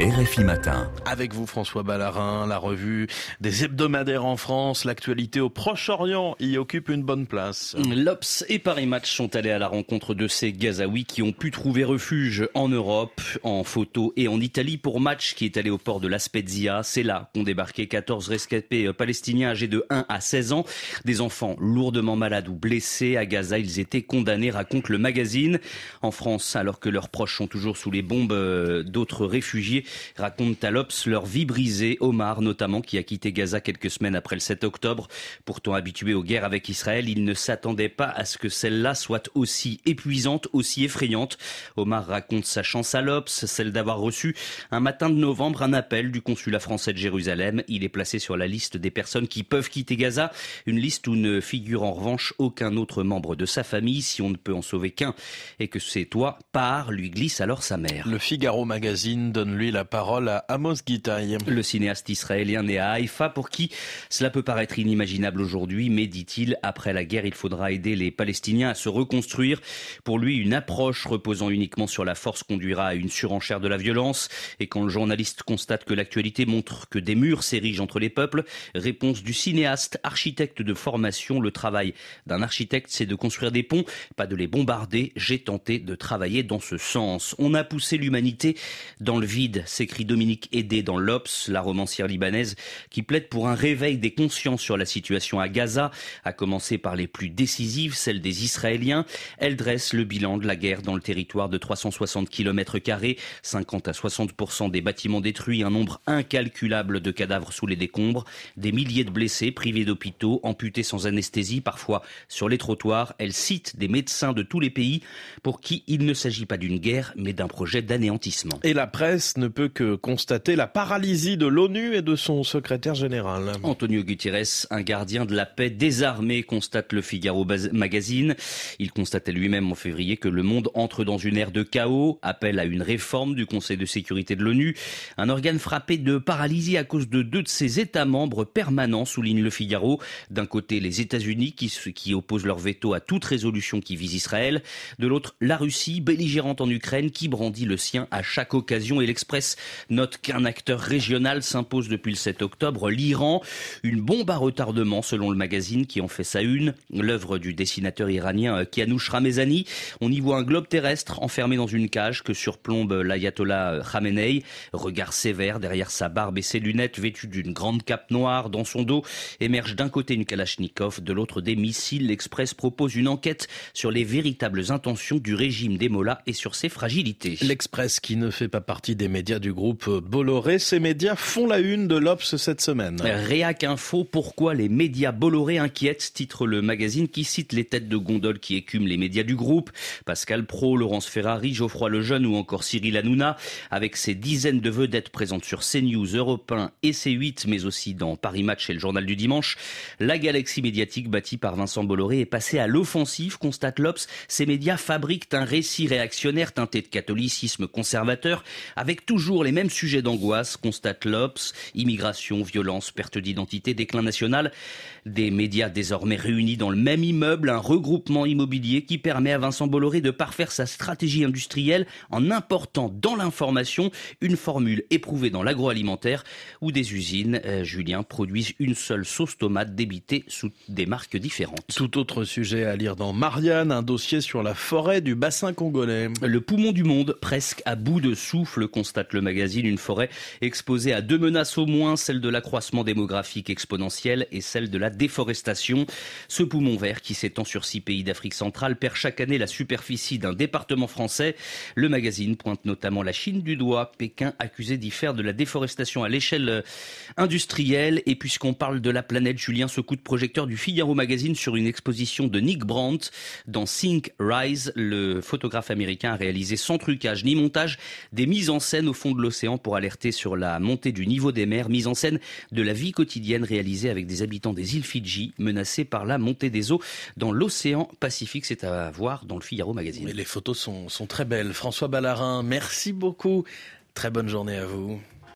RFI Matin. Avec vous François Ballarin, la revue des hebdomadaires en France, l'actualité au Proche-Orient y occupe une bonne place. L'Obs et Paris Match sont allés à la rencontre de ces Gazaouis qui ont pu trouver refuge en Europe, en photo et en Italie pour match qui est allé au port de La Spezia. C'est là qu'ont débarqué 14 rescapés palestiniens âgés de 1 à 16 ans, des enfants lourdement malades ou blessés. À Gaza, ils étaient condamnés, raconte le magazine. En France, alors que leurs proches sont toujours sous les bombes euh, d'autres réfugiés, raconte à l'Obs leur vie brisée. Omar, notamment, qui a quitté Gaza quelques semaines après le 7 octobre. Pourtant habitué aux guerres avec Israël, il ne s'attendait pas à ce que celle-là soit aussi épuisante, aussi effrayante. Omar raconte sa chance à l'Obs, celle d'avoir reçu un matin de novembre un appel du consulat français de Jérusalem. Il est placé sur la liste des personnes qui peuvent quitter Gaza, une liste où ne figure en revanche aucun autre membre de sa famille. Si on ne peut en sauver qu'un et que c'est toi, pars, lui glisse alors sa mère. Le Figaro Magazine donne lui la parole à Amos Gitaï. Le cinéaste israélien né à Haïfa, pour qui cela peut paraître inimaginable aujourd'hui, mais dit-il, après la guerre, il faudra aider les Palestiniens à se reconstruire. Pour lui, une approche reposant uniquement sur la force conduira à une surenchère de la violence. Et quand le journaliste constate que l'actualité montre que des murs s'érigent entre les peuples, réponse du cinéaste, architecte de formation, le travail d'un architecte, c'est de construire des ponts, pas de les bombarder. J'ai tenté de travailler dans ce sens. On a poussé l'humanité dans le vide, s'écrit Dominique Aidé dans l'Obs, la romancière libanaise, qui plaide pour un réveil des consciences sur la situation à Gaza, à commencer par les plus décisives, celles des Israéliens. Elle dresse le bilan de la guerre dans le territoire de 360 km 50 à 60% des bâtiments détruits, un nombre incalculable de cadavres sous les décombres, des milliers de blessés privés d'hôpitaux, amputés sans anesthésie, parfois sur les trottoirs. Elle cite des médecins de tous les pays pour qui il ne s'agit pas d'une guerre, mais d'un projet d'anéantissement. Et la presse ne peut que constater la paralysie de l'ONU et de son secrétaire général. Antonio Gutiérrez, un gardien de la paix désarmé, constate le Figaro Magazine. Il constatait lui-même en février que le monde entre dans une ère de chaos, appelle à une réforme du Conseil de sécurité de l'ONU, un organe frappé de paralysie à cause de deux de ses États membres permanents, souligne le Figaro. D'un côté, les États-Unis qui, qui opposent leur veto à toute résolution qui vise Israël. De l'autre, la Russie, belligérante en Ukraine, qui brandit le sien à chaque occasion. Et l'Express note qu'un acteur régional s'impose depuis le 7 octobre, l'Iran. Une bombe à retardement, selon le magazine qui en fait sa une. L'œuvre du dessinateur iranien Kianouch Ramezani. On y voit un globe terrestre enfermé dans une cage que surplombe l'ayatollah Khamenei. Regard sévère derrière sa barbe et ses lunettes, vêtu d'une grande cape noire. Dans son dos émerge d'un côté une Kalachnikov, de l'autre des missiles. L'Express propose une enquête sur les véritables intentions du régime des Mollahs et sur ses fragilités. L'Express qui ne fait pas partie des médias du groupe Bolloré, ces médias font la une de l'Obs cette semaine. Réac Info, pourquoi les médias Bolloré inquiètent, titre le magazine qui cite les têtes de gondole qui écument les médias du groupe. Pascal Pro, Laurence Ferrari, Geoffroy Lejeune ou encore Cyril Hanouna, avec ses dizaines de vedettes présentes sur CNews, Europe 1 et C8, mais aussi dans Paris Match et le Journal du Dimanche, la galaxie médiatique bâtie par Vincent Bolloré est passée à l'offensive, constate l'Obs. Ces médias fabriquent un récit réactionnaire teinté de catholicisme conservateur, avec toujours les mêmes sujets d'angoisse, constate l'Obs, immigration, violence, perte d'identité, déclin national. Des médias désormais réunis dans le même immeuble, un regroupement immobilier qui permet à Vincent Bolloré de parfaire sa stratégie industrielle en important dans l'information une formule éprouvée dans l'agroalimentaire où des usines, euh, Julien, produisent une seule sauce tomate débitée sous des marques différentes. Tout autre sujet à lire dans Marianne, un dossier sur la forêt du bassin congolais. Le poumon du monde, presque à bout de souffle, constate le magazine, une forêt exposée à deux menaces au moins, celle de l'accroissement démographique exponentiel et celle de la déforestation. Ce poumon vert qui s'étend sur six pays d'Afrique centrale perd chaque année la superficie d'un département français. Le magazine pointe notamment la Chine du doigt. Pékin accusé d'y faire de la déforestation à l'échelle euh, industrielle. Et puisqu'on parle de la planète, Julien, ce coup de projecteur du Figaro magazine sur une exposition de Nick Brandt dans Think Rise. Le photographe américain a réalisé sans trucage ni montage des mises en scène au fond de l'océan pour alerter sur la montée du niveau des mers, mise en scène de la vie quotidienne réalisée avec des habitants des îles Fidji menacés par la montée des eaux dans l'océan Pacifique. C'est à voir dans le Figaro magazine. les photos sont, sont très belles. François Ballarin, merci beaucoup. Très bonne journée à vous.